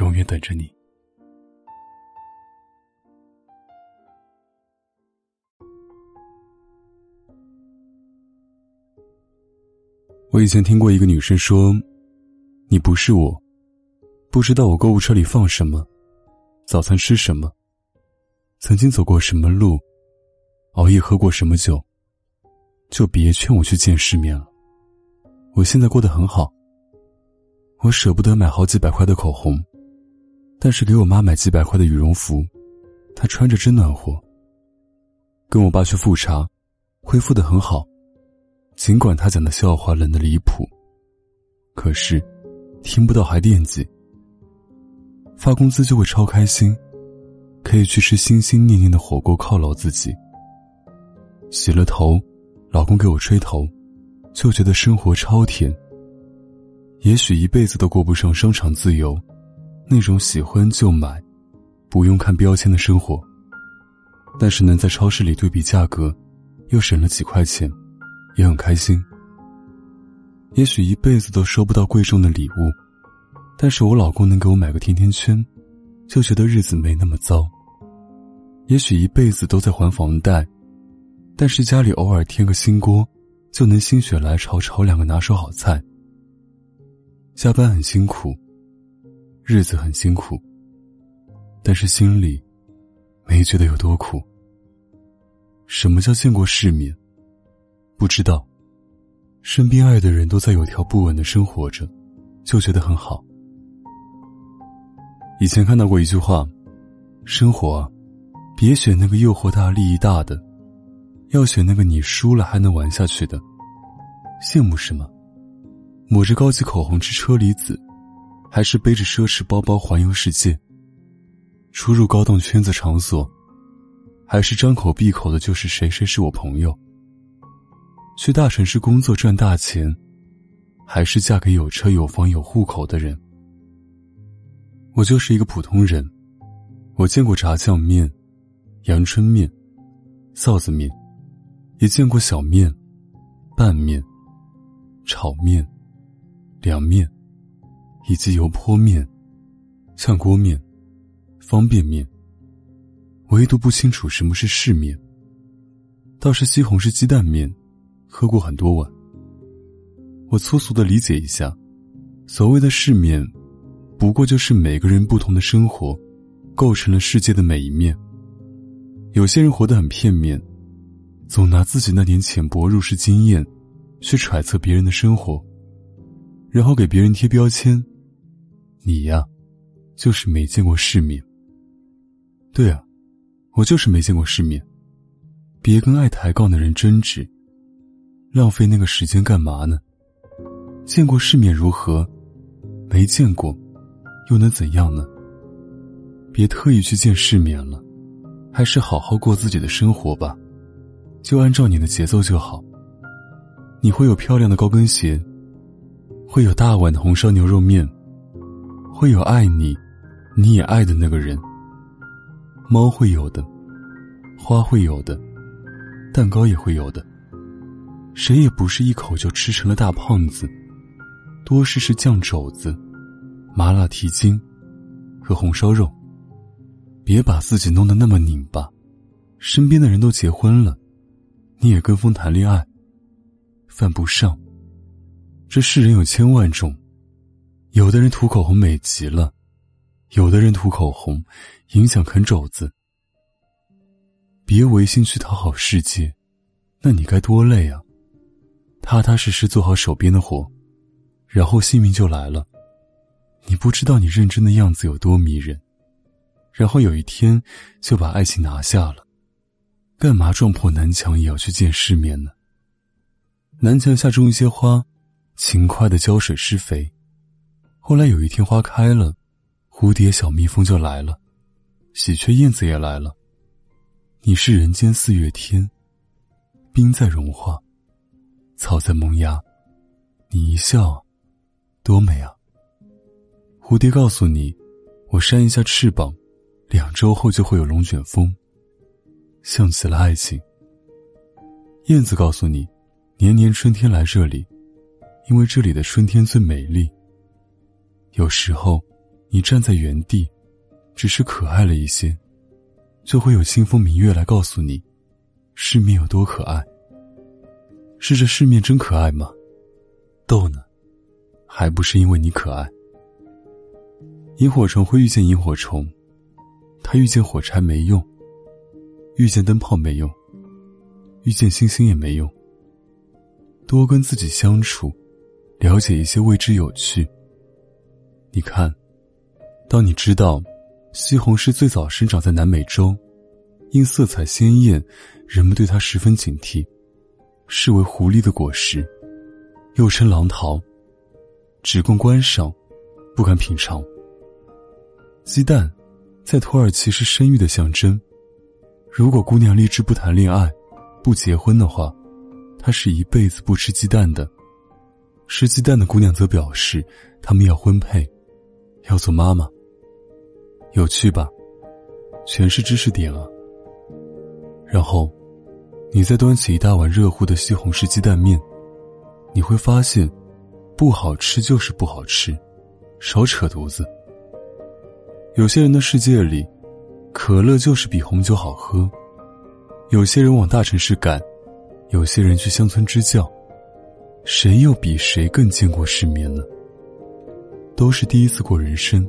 永远等着你。我以前听过一个女生说：“你不是我，不知道我购物车里放什么，早餐吃什么，曾经走过什么路，熬夜喝过什么酒，就别劝我去见世面了。我现在过得很好，我舍不得买好几百块的口红。”但是给我妈买几百块的羽绒服，她穿着真暖和。跟我爸去复查，恢复的很好，尽管他讲的笑话冷的离谱。可是，听不到还惦记。发工资就会超开心，可以去吃心心念念的火锅犒劳自己。洗了头，老公给我吹头，就觉得生活超甜。也许一辈子都过不上商场自由。那种喜欢就买，不用看标签的生活。但是能在超市里对比价格，又省了几块钱，也很开心。也许一辈子都收不到贵重的礼物，但是我老公能给我买个甜甜圈，就觉得日子没那么糟。也许一辈子都在还房贷，但是家里偶尔添个新锅，就能心血来潮炒两个拿手好菜。加班很辛苦。日子很辛苦，但是心里没觉得有多苦。什么叫见过世面？不知道。身边爱的人都在有条不紊的生活着，就觉得很好。以前看到过一句话：生活啊，别选那个诱惑大、利益大的，要选那个你输了还能玩下去的。羡慕什么？抹着高级口红吃车厘子。还是背着奢侈包包环游世界，出入高档圈子场所，还是张口闭口的就是谁谁是我朋友。去大城市工作赚大钱，还是嫁给有车有房有户口的人。我就是一个普通人，我见过炸酱面、阳春面、臊子面，也见过小面、拌面、炒面、凉面。以及油泼面、炝锅面、方便面，唯独不清楚什么是世面。倒是西红柿鸡蛋面，喝过很多碗。我粗俗的理解一下，所谓的世面，不过就是每个人不同的生活，构成了世界的每一面。有些人活得很片面，总拿自己那点浅薄入世经验，去揣测别人的生活，然后给别人贴标签。你呀，就是没见过世面。对啊，我就是没见过世面。别跟爱抬杠的人争执，浪费那个时间干嘛呢？见过世面如何？没见过，又能怎样呢？别特意去见世面了，还是好好过自己的生活吧，就按照你的节奏就好。你会有漂亮的高跟鞋，会有大碗的红烧牛肉面。会有爱你，你也爱的那个人。猫会有的，花会有的，蛋糕也会有的。谁也不是一口就吃成了大胖子，多试试酱肘子、麻辣蹄筋和红烧肉。别把自己弄得那么拧巴。身边的人都结婚了，你也跟风谈恋爱，犯不上。这世人有千万种。有的人涂口红美极了，有的人涂口红影响啃肘子。别违心去讨好世界，那你该多累啊！踏踏实实做好手边的活，然后幸运就来了。你不知道你认真的样子有多迷人，然后有一天就把爱情拿下了。干嘛撞破南墙也要去见世面呢？南墙下种一些花，勤快的浇水施肥。后来有一天花开了，蝴蝶、小蜜蜂就来了，喜鹊、燕子也来了。你是人间四月天，冰在融化，草在萌芽，你一笑，多美啊！蝴蝶告诉你，我扇一下翅膀，两周后就会有龙卷风，像极了爱情。燕子告诉你，年年春天来这里，因为这里的春天最美丽。有时候，你站在原地，只是可爱了一些。就会有清风明月来告诉你，世面有多可爱。是这世面真可爱吗？逗呢，还不是因为你可爱。萤火虫会遇见萤火虫，它遇见火柴没用，遇见灯泡没用，遇见星星也没用。多跟自己相处，了解一些未知有趣。你看，当你知道。西红柿最早生长在南美洲，因色彩鲜艳，人们对它十分警惕，视为狐狸的果实，又称狼桃，只供观赏，不敢品尝。鸡蛋，在土耳其是生育的象征，如果姑娘立志不谈恋爱，不结婚的话，她是一辈子不吃鸡蛋的。吃鸡蛋的姑娘则表示，她们要婚配，要做妈妈。有趣吧，全是知识点啊。然后，你再端起一大碗热乎的西红柿鸡蛋面，你会发现，不好吃就是不好吃，少扯犊子。有些人的世界里，可乐就是比红酒好喝。有些人往大城市赶，有些人去乡村支教，谁又比谁更见过世面呢？都是第一次过人生。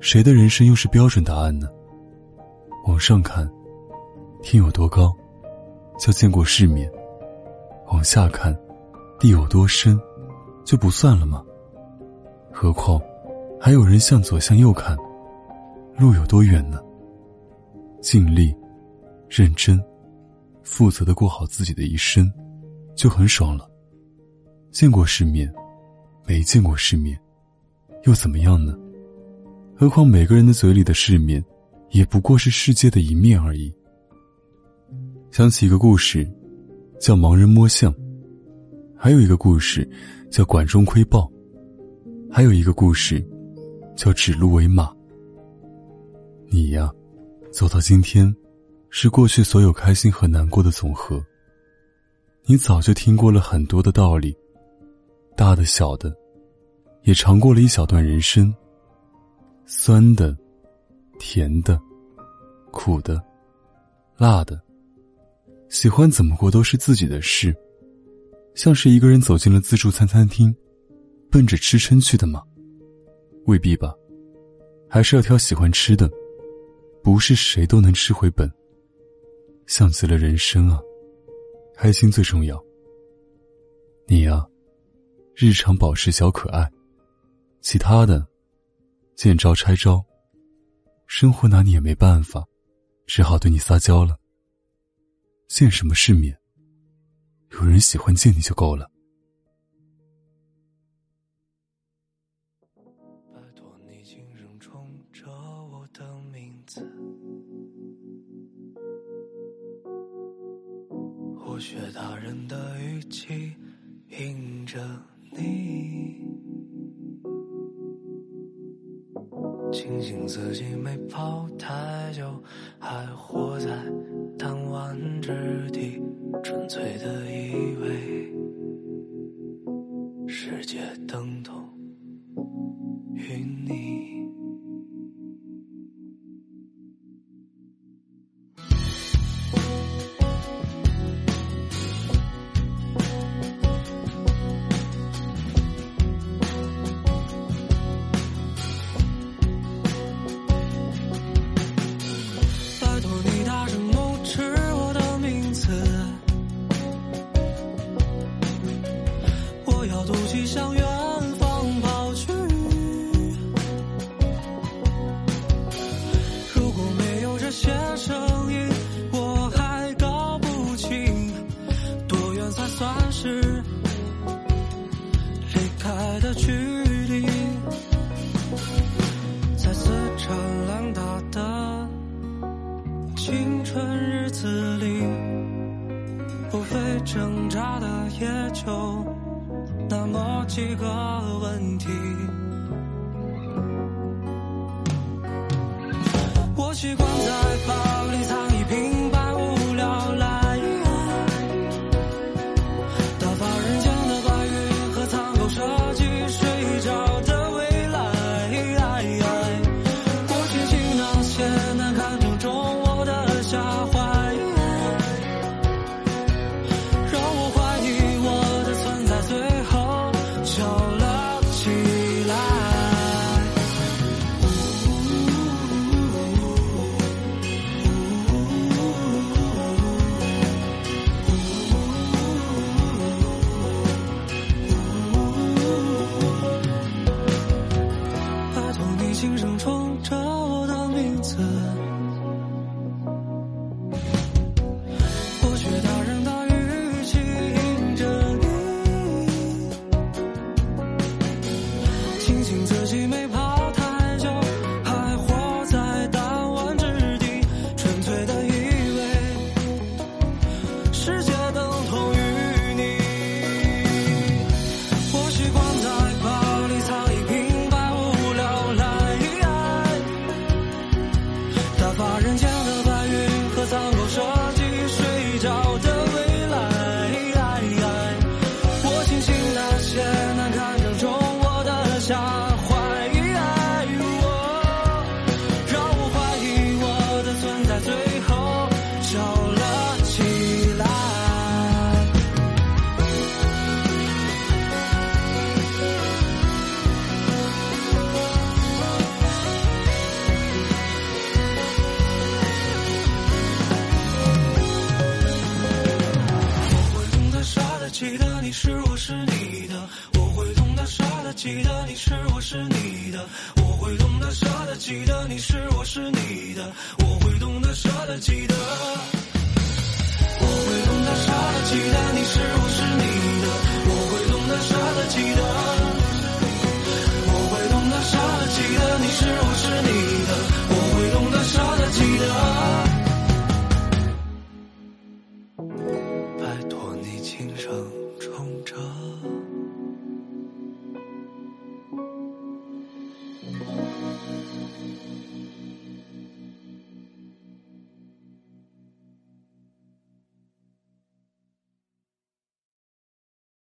谁的人生又是标准答案呢？往上看，天有多高，就见过世面；往下看，地有多深，就不算了吗？何况，还有人向左向右看，路有多远呢？尽力、认真、负责的过好自己的一生，就很爽了。见过世面，没见过世面，又怎么样呢？何况每个人的嘴里的世面，也不过是世界的一面而已。想起一个故事，叫盲人摸象；还有一个故事，叫管中窥豹；还有一个故事，叫指鹿为马。你呀，走到今天，是过去所有开心和难过的总和。你早就听过了很多的道理，大的小的，也尝过了一小段人生。酸的、甜的、苦的、辣的，喜欢怎么过都是自己的事。像是一个人走进了自助餐餐厅，奔着吃撑去的吗？未必吧，还是要挑喜欢吃的。不是谁都能吃回本。像极了人生啊，开心最重要。你呀，日常保持小可爱，其他的。见招拆招，生活拿你也没办法，只好对你撒娇了。见什么世面？有人喜欢见你就够了。拜托你轻声冲着我的名字，我学大人的语气，应着你。庆幸自己没跑太久，还活在弹丸之地，纯粹的以为向远方跑去。如果没有这些声音，我还搞不清多远才算是离开的距离。在自缠乱打的青春日子里，无非挣扎的也就。那么几个问题。下怀疑爱我，让我怀疑我的存在，最后笑了起来。我会懂得傻的记得你是我是你，得记得你是我是你的，我会懂得舍得记得你是我是你的，我会懂得舍得记得，我会懂得舍得记得你是我是你的，我会懂得舍得记得，我会懂得舍得记得你是我。